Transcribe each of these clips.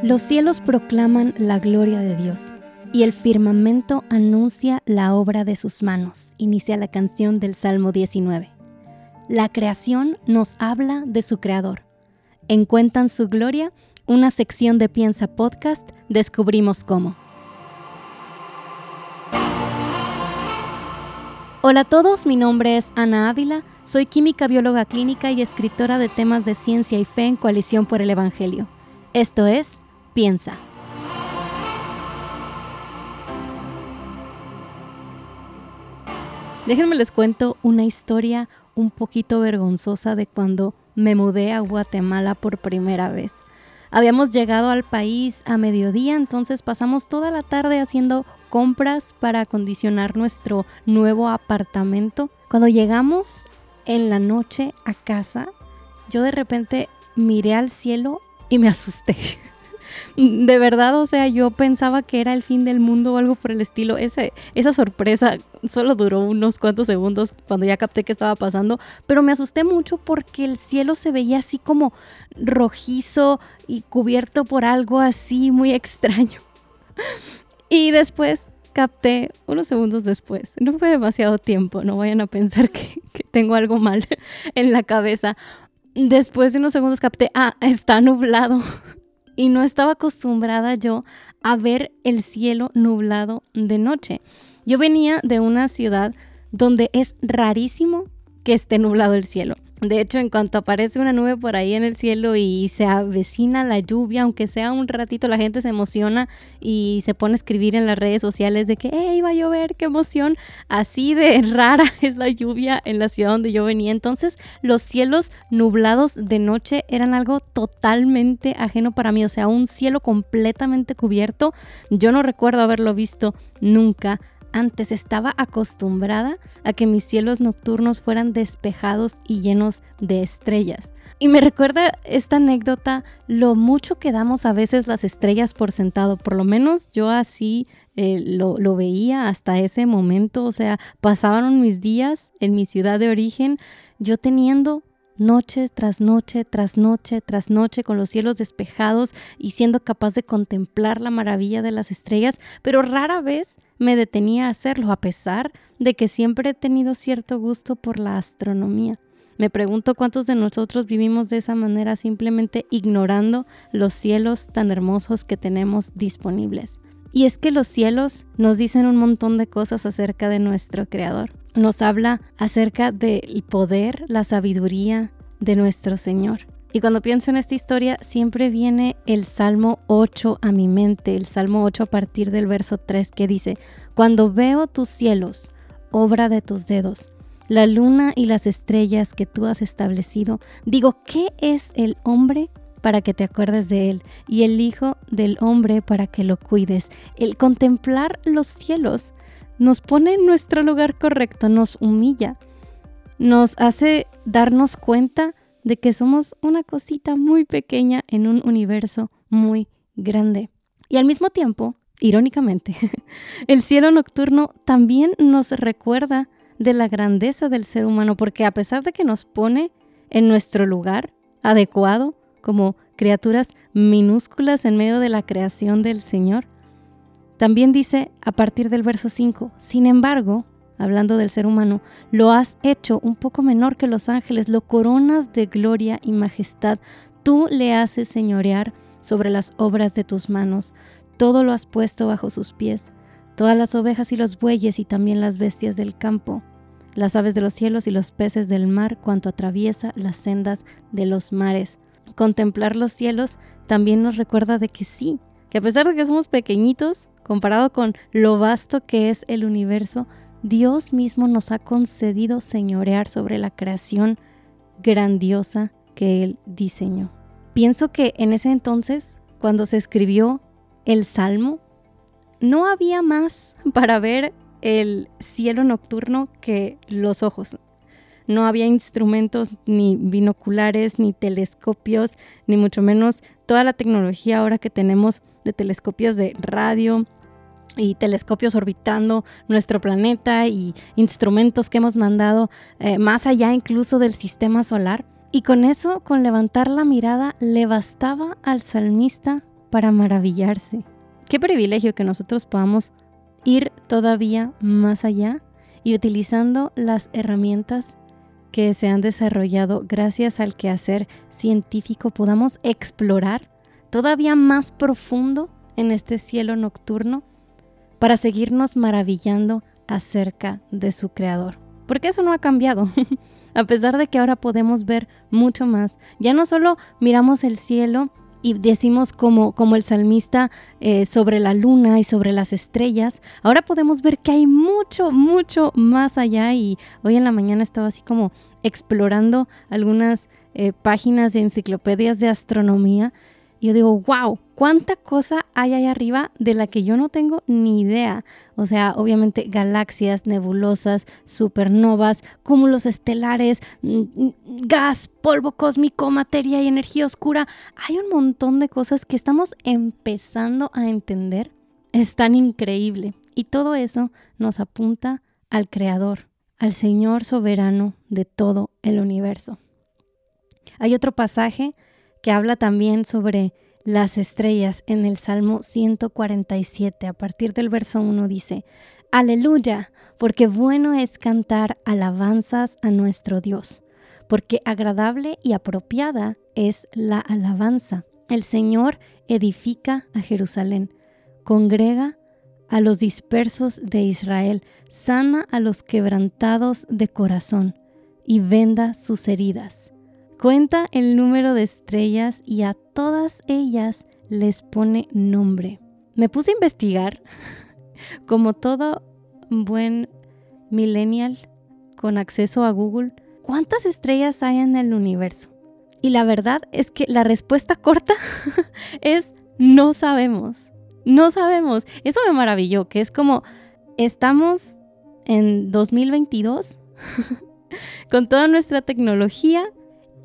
Los cielos proclaman la gloria de Dios y el firmamento anuncia la obra de sus manos, inicia la canción del Salmo 19. La creación nos habla de su creador. En Cuentan su gloria, una sección de Piensa Podcast, descubrimos cómo. Hola a todos, mi nombre es Ana Ávila, soy química bióloga clínica y escritora de temas de ciencia y fe en Coalición por el Evangelio. Esto es piensa. Déjenme les cuento una historia un poquito vergonzosa de cuando me mudé a Guatemala por primera vez. Habíamos llegado al país a mediodía, entonces pasamos toda la tarde haciendo compras para acondicionar nuestro nuevo apartamento. Cuando llegamos en la noche a casa, yo de repente miré al cielo y me asusté. de verdad, o sea, yo pensaba que era el fin del mundo o algo por el estilo. Ese, esa sorpresa solo duró unos cuantos segundos cuando ya capté qué estaba pasando, pero me asusté mucho porque el cielo se veía así como rojizo y cubierto por algo así muy extraño. y después capté unos segundos después. No fue demasiado tiempo, no vayan a pensar que, que tengo algo mal en la cabeza. Después de unos segundos capté, ah, está nublado y no estaba acostumbrada yo a ver el cielo nublado de noche. Yo venía de una ciudad donde es rarísimo que esté nublado el cielo. De hecho, en cuanto aparece una nube por ahí en el cielo y se avecina la lluvia, aunque sea un ratito, la gente se emociona y se pone a escribir en las redes sociales de que, hey, va a llover, qué emoción. Así de rara es la lluvia en la ciudad donde yo venía. Entonces, los cielos nublados de noche eran algo totalmente ajeno para mí. O sea, un cielo completamente cubierto. Yo no recuerdo haberlo visto nunca antes estaba acostumbrada a que mis cielos nocturnos fueran despejados y llenos de estrellas. Y me recuerda esta anécdota lo mucho que damos a veces las estrellas por sentado. Por lo menos yo así eh, lo, lo, veía hasta ese momento. O sea, pasaban mis días en mi ciudad de origen yo teniendo noche tras noche, tras noche, tras noche, con los cielos despejados y siendo capaz de contemplar la maravilla de las estrellas, pero rara vez me detenía a hacerlo, a pesar de que siempre he tenido cierto gusto por la astronomía. Me pregunto cuántos de nosotros vivimos de esa manera simplemente ignorando los cielos tan hermosos que tenemos disponibles. Y es que los cielos nos dicen un montón de cosas acerca de nuestro Creador. Nos habla acerca del poder, la sabiduría de nuestro Señor. Y cuando pienso en esta historia, siempre viene el Salmo 8 a mi mente, el Salmo 8 a partir del verso 3 que dice, Cuando veo tus cielos, obra de tus dedos, la luna y las estrellas que tú has establecido, digo, ¿qué es el hombre para que te acuerdes de Él y el Hijo del Hombre para que lo cuides. El contemplar los cielos nos pone en nuestro lugar correcto, nos humilla, nos hace darnos cuenta de que somos una cosita muy pequeña en un universo muy grande. Y al mismo tiempo, irónicamente, el cielo nocturno también nos recuerda de la grandeza del ser humano, porque a pesar de que nos pone en nuestro lugar adecuado, como criaturas minúsculas en medio de la creación del Señor. También dice a partir del verso 5, sin embargo, hablando del ser humano, lo has hecho un poco menor que los ángeles, lo coronas de gloria y majestad, tú le haces señorear sobre las obras de tus manos, todo lo has puesto bajo sus pies, todas las ovejas y los bueyes y también las bestias del campo, las aves de los cielos y los peces del mar, cuanto atraviesa las sendas de los mares. Contemplar los cielos también nos recuerda de que sí, que a pesar de que somos pequeñitos, comparado con lo vasto que es el universo, Dios mismo nos ha concedido señorear sobre la creación grandiosa que Él diseñó. Pienso que en ese entonces, cuando se escribió el Salmo, no había más para ver el cielo nocturno que los ojos no había instrumentos ni binoculares, ni telescopios, ni mucho menos toda la tecnología ahora que tenemos de telescopios de radio y telescopios orbitando nuestro planeta y instrumentos que hemos mandado eh, más allá incluso del sistema solar. Y con eso, con levantar la mirada, le bastaba al salmista para maravillarse. Qué privilegio que nosotros podamos ir todavía más allá y utilizando las herramientas que se han desarrollado gracias al quehacer científico podamos explorar todavía más profundo en este cielo nocturno para seguirnos maravillando acerca de su creador. Porque eso no ha cambiado. a pesar de que ahora podemos ver mucho más, ya no solo miramos el cielo y decimos como, como el salmista eh, sobre la luna y sobre las estrellas, ahora podemos ver que hay mucho, mucho más allá y hoy en la mañana estaba así como explorando algunas eh, páginas de enciclopedias de astronomía yo digo, wow, cuánta cosa hay ahí arriba de la que yo no tengo ni idea. O sea, obviamente galaxias, nebulosas, supernovas, cúmulos estelares, mm, mm, gas, polvo cósmico, materia y energía oscura. Hay un montón de cosas que estamos empezando a entender. Es tan increíble. Y todo eso nos apunta al Creador, al Señor soberano de todo el universo. Hay otro pasaje que habla también sobre las estrellas en el Salmo 147. A partir del verso 1 dice, Aleluya, porque bueno es cantar alabanzas a nuestro Dios, porque agradable y apropiada es la alabanza. El Señor edifica a Jerusalén, congrega a los dispersos de Israel, sana a los quebrantados de corazón y venda sus heridas. Cuenta el número de estrellas y a todas ellas les pone nombre. Me puse a investigar, como todo buen millennial con acceso a Google, cuántas estrellas hay en el universo. Y la verdad es que la respuesta corta es no sabemos. No sabemos. Eso me maravilló, que es como estamos en 2022 con toda nuestra tecnología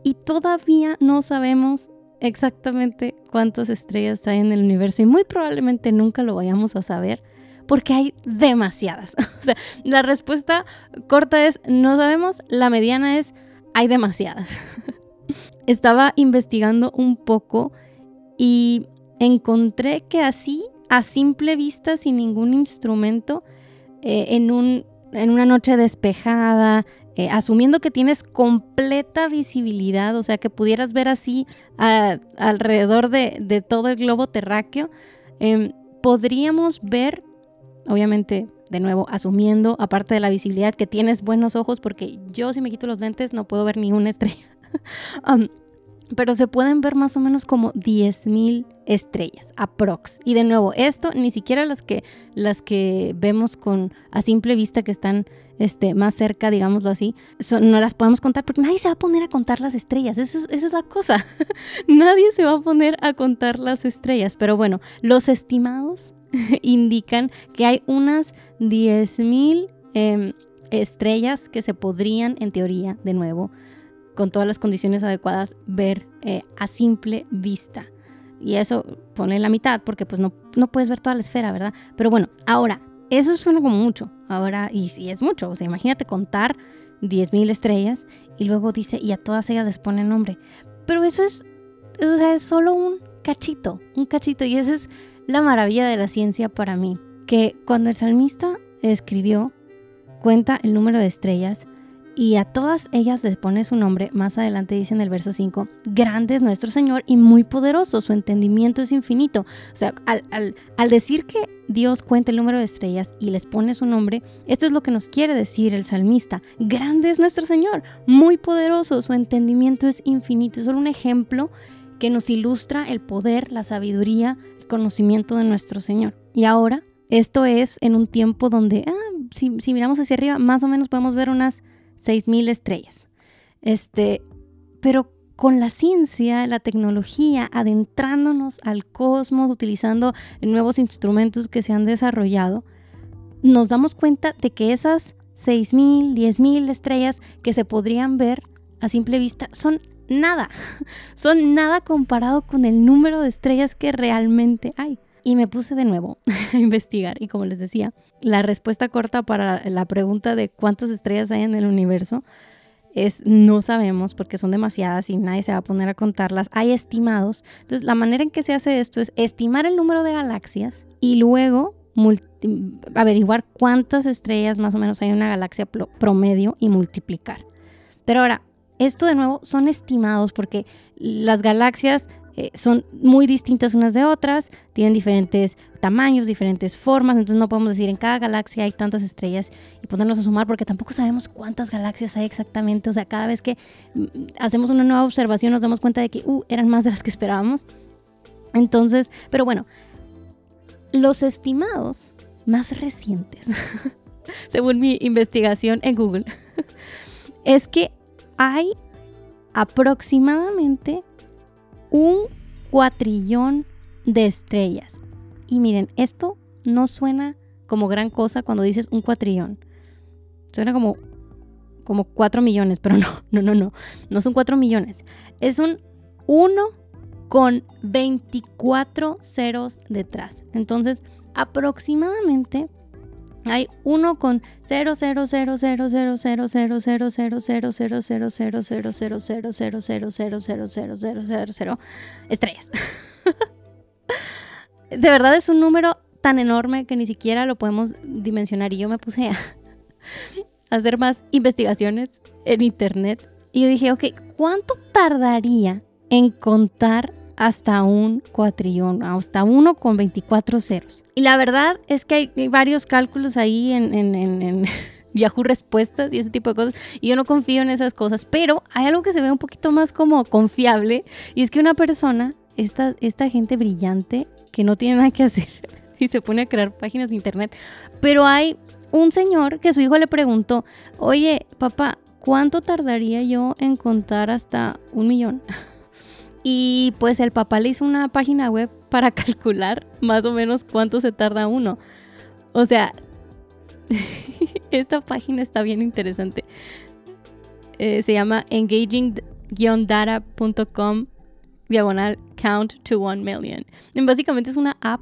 y todavía no sabemos exactamente cuántas estrellas hay en el universo y muy probablemente nunca lo vayamos a saber porque hay demasiadas. o sea, la respuesta corta es no sabemos, la mediana es hay demasiadas. Estaba investigando un poco y encontré que así, a simple vista, sin ningún instrumento, eh, en, un, en una noche despejada, eh, asumiendo que tienes completa visibilidad, o sea, que pudieras ver así alrededor de, todo el globo terráqueo, em, podríamos ver, obviamente, de nuevo, asumiendo, aparte de la visibilidad, que tienes buenos ojos, porque yo si me quito los lentes no puedo ver ni una estrella. pero se pueden ver más o menos como 10.000 estrellas, aprox. Y de nuevo, esto ni siquiera las que, las que vemos con a simple vista que están este, más cerca, digámoslo así, no las podemos contar porque nadie se va a poner a contar las estrellas. Eso, esa es la cosa. nadie se va a poner a contar las estrellas. Pero bueno, los estimados indican que hay unas 10.000 em, estrellas que se podrían, en teoría, de nuevo, con todas las condiciones adecuadas, ver eh, a simple vista. Y eso pone la mitad porque pues no, no puedes ver toda la esfera, ¿verdad? Pero bueno, ahora, eso suena como mucho. Ahora, y sí es mucho. O sea, imagínate contar 10.000 estrellas y luego dice, y a todas ellas les pone nombre. Pero eso es, o sea, es solo un cachito, un cachito. Y esa es la maravilla de la ciencia para mí. Que cuando el salmista escribió, cuenta el número de estrellas, y a todas ellas les pone su nombre. Más adelante dice en el verso 5, grande es nuestro Señor y muy poderoso, su entendimiento es infinito. O sea, al, decir que Dios cuenta el número de estrellas y les pone su nombre, esto es lo que nos quiere decir el salmista. Grande es nuestro Señor, muy poderoso, su entendimiento es infinito. Es solo un ejemplo que nos ilustra el poder, la sabiduría, el conocimiento de nuestro Señor. Y ahora, esto es en un tiempo donde, ah, si, si miramos hacia arriba, más o menos podemos ver unas 6.000 estrellas. Este, pero con la ciencia, la tecnología, adentrándonos al cosmos, utilizando nuevos instrumentos que se han desarrollado, nos damos cuenta de que esas 6.000, 10.000 estrellas que se podrían ver a simple vista son nada, son nada comparado con el número de estrellas que realmente hay. Y me puse de nuevo a investigar y como les decía, la respuesta corta para la pregunta de cuántas estrellas hay en el universo es no sabemos porque son demasiadas y nadie se va a poner a contarlas. Hay estimados. Entonces, la manera en que se hace esto es estimar el número de galaxias y luego averiguar cuántas estrellas más o menos hay en una galaxia promedio y multiplicar. Pero ahora, esto de nuevo son estimados porque las galaxias eh, son muy distintas unas de otras, tienen diferentes tamaños, diferentes formas, entonces no podemos decir en cada galaxia hay tantas estrellas y ponernos a sumar porque tampoco sabemos cuántas galaxias hay exactamente, o sea, cada vez que mm, hacemos una nueva observación nos damos cuenta de que uh, eran más de las que esperábamos. Entonces, pero bueno, los estimados más recientes, según mi investigación en Google, es que hay aproximadamente un cuatrillón de estrellas. Y miren, esto no suena como gran cosa cuando dices un cuatrillón. Suena como, como cuatro millones, pero no, no, no, no. No son cuatro millones. Es un uno con 24 ceros detrás. Entonces, aproximadamente hay uno con 0, 0, 0, 0, 0, 0, 0, 0, 0, 0, 0, 0, 0, 0, 0, 0, 0, 0, 0, 0, 0, 0, 0, 0, 0, 0, estrellas. De verdad es un número tan enorme que ni siquiera lo podemos dimensionar. Y yo me puse a hacer más investigaciones en internet. Y yo dije, ok, ¿cuánto tardaría en contar hasta un cuatrillón, hasta uno con 24 ceros. Y la verdad es que hay varios cálculos ahí en, en, Yahoo Respuestas y ese tipo de cosas. Y yo no confío en esas cosas, pero hay algo que se ve un poquito más como confiable. Y es que una persona, esta, esta gente brillante, que no tiene nada que hacer y se pone a crear páginas de internet, pero hay un señor que su hijo le preguntó, oye, papá, ¿cuánto tardaría yo en contar hasta un millón? Y pues el papá le hizo una página web para calcular más o menos cuánto se tarda uno. O sea, esta página está bien interesante. Eh, se llama engaging-data.com diagonal count to one million. básicamente es una app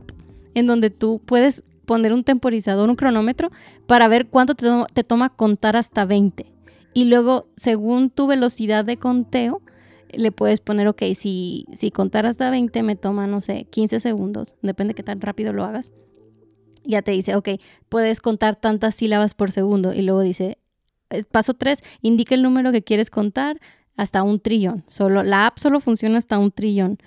en donde tú puedes poner un temporizador, un cronómetro, para ver cuánto te, te toma contar hasta 20. Y luego, según tu velocidad de conteo, le puedes poner, ok, si, si contar hasta 20 me toma, no sé, 15 segundos, depende de qué tan rápido lo hagas. Ya te dice, ok, puedes contar tantas sílabas por segundo. Y luego dice, paso 3, indica el número que quieres contar hasta un trillón. Solo, la app solo funciona hasta un trillón.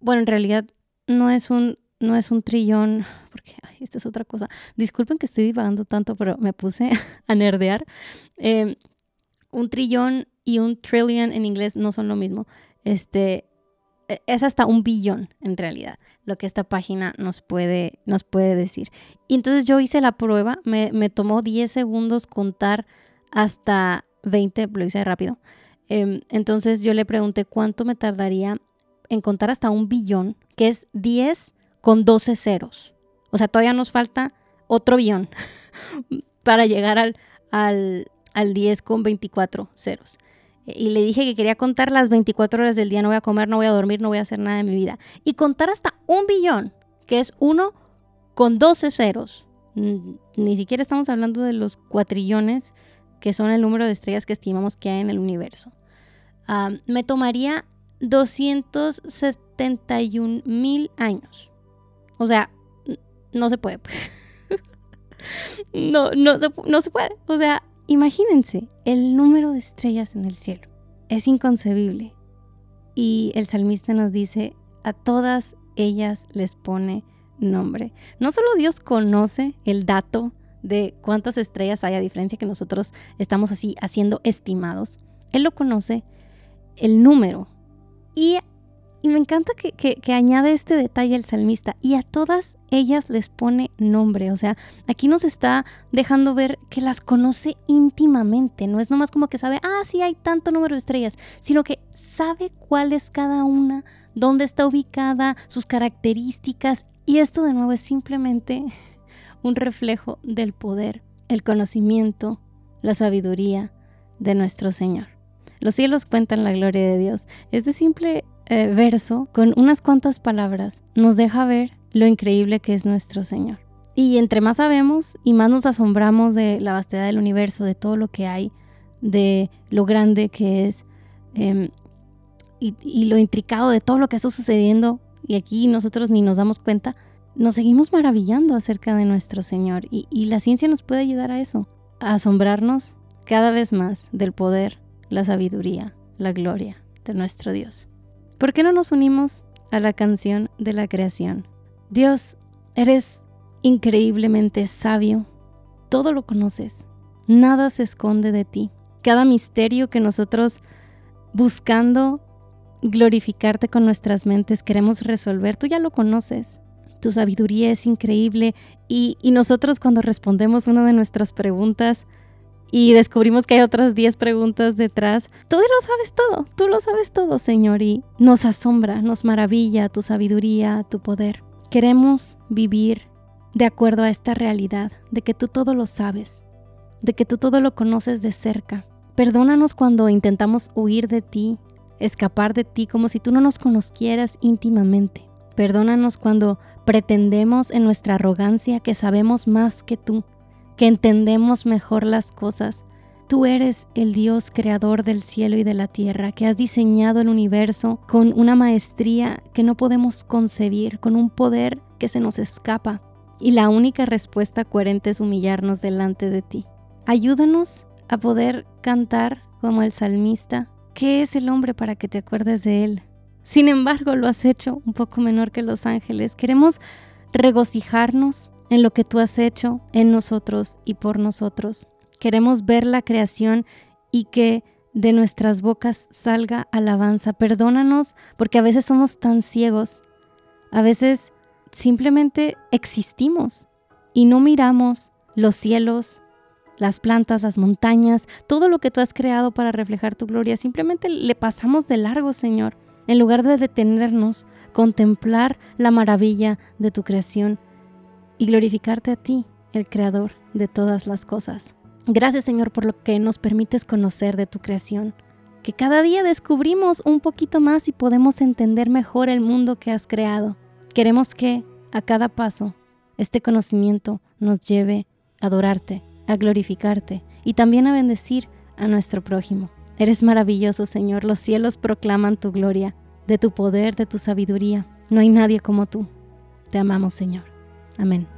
Bueno, en realidad no es un, no es un trillón, porque esta es otra cosa. Disculpen que estoy divagando tanto, pero me puse a nerdear. Eh, un trillón y un trillion en inglés no son lo mismo. Este, e, es hasta un billón en realidad lo que esta página nos puede, nos puede decir. Y entonces yo hice la prueba, me, me tomó 10 segundos contar hasta 20, lo hice rápido. Eh, entonces yo le pregunté cuánto me tardaría en contar hasta un billón, que es 10 con 12 ceros. O sea, todavía nos falta otro billón para llegar al, al, al 10 con 24 ceros y le dije que quería contar las 24 horas del día, no voy a comer, no voy a dormir, no voy a hacer nada de mi vida. Y contar hasta un billón, que es uno con 12 ceros. Ni siquiera estamos hablando de los cuatrillones, que son el número de estrellas que estimamos que hay en el universo. me tomaría 271 mil años. O sea, no se puede, pues. no, no, no se puede. O sea, Imagínense el número de estrellas en el cielo. Es inconcebible. Y el salmista nos dice, a todas ellas les pone nombre. No solo Dios conoce el dato de cuántas estrellas hay, a diferencia que nosotros estamos así haciendo estimados, Él lo conoce el número. Y y me encanta que, añade este detalle el salmista. Y a todas ellas les pone nombre. O sea, aquí nos está dejando ver que las conoce íntimamente. No es nomás como que sabe, ah, sí, hay tanto número de estrellas, sino que sabe cuál es cada una, dónde está ubicada, sus características. Y esto de nuevo es simplemente un reflejo del poder, el conocimiento, la sabiduría de nuestro Señor. Los cielos cuentan la gloria de Dios. Este simple eh, verso, con unas cuantas palabras, nos deja ver lo increíble que es nuestro Señor. Y entre más sabemos y más nos asombramos de la vastedad del universo, de todo lo que hay, de lo grande que es em, y, lo intricado de todo lo que está sucediendo, y aquí nosotros ni nos damos cuenta, nos seguimos maravillando acerca de nuestro Señor. Y, y la ciencia nos puede ayudar a eso, a asombrarnos cada vez más del poder, la sabiduría, la gloria de nuestro Dios. ¿Por qué no nos unimos a la canción de la creación? Dios, eres increíblemente sabio, todo lo conoces, nada se esconde de ti. Cada misterio que nosotros buscando glorificarte con nuestras mentes queremos resolver, tú ya lo conoces. Tu sabiduría es increíble y, nosotros cuando respondemos una de nuestras preguntas y descubrimos que hay otras 10 preguntas detrás, tú lo sabes todo, tú lo sabes todo, Señor, y nos asombra, nos maravilla tu sabiduría, tu poder. Queremos vivir de acuerdo a esta realidad, de que tú todo lo sabes, de que tú todo lo conoces de cerca. Perdónanos cuando intentamos huir de ti, escapar de ti como si tú no nos conocieras íntimamente. Perdónanos cuando pretendemos en nuestra arrogancia que sabemos más que tú, que entendemos mejor las cosas. Tú eres el Dios creador del cielo y de la tierra, que has diseñado el universo con una maestría que no podemos concebir, con un poder que se nos escapa. Y la única respuesta coherente es humillarnos delante de ti. Ayúdanos a poder cantar como el salmista. ¿Qué es el hombre para que te acuerdes de él? Sin embargo, lo has hecho un poco menor que los ángeles. Queremos regocijarnos en lo que tú has hecho en nosotros y por nosotros. Queremos ver la creación y que de nuestras bocas salga alabanza. Perdónanos porque a veces somos tan ciegos. A veces simplemente existimos y no miramos los cielos, las plantas, las montañas, todo lo que tú has creado para reflejar tu gloria. Simplemente le pasamos de largo, Señor en lugar de detenernos, contemplar la maravilla de tu creación y glorificarte a ti, el creador de todas las cosas. Gracias Señor por lo que nos permites conocer de tu creación, que cada día descubrimos un poquito más y podemos entender mejor el mundo que has creado. Queremos que a cada paso este conocimiento nos lleve a adorarte, a glorificarte y también a bendecir a nuestro prójimo. Eres maravilloso, Señor. Los cielos proclaman tu gloria, de tu poder, de tu sabiduría. No hay nadie como tú. Te amamos, Señor. Amén.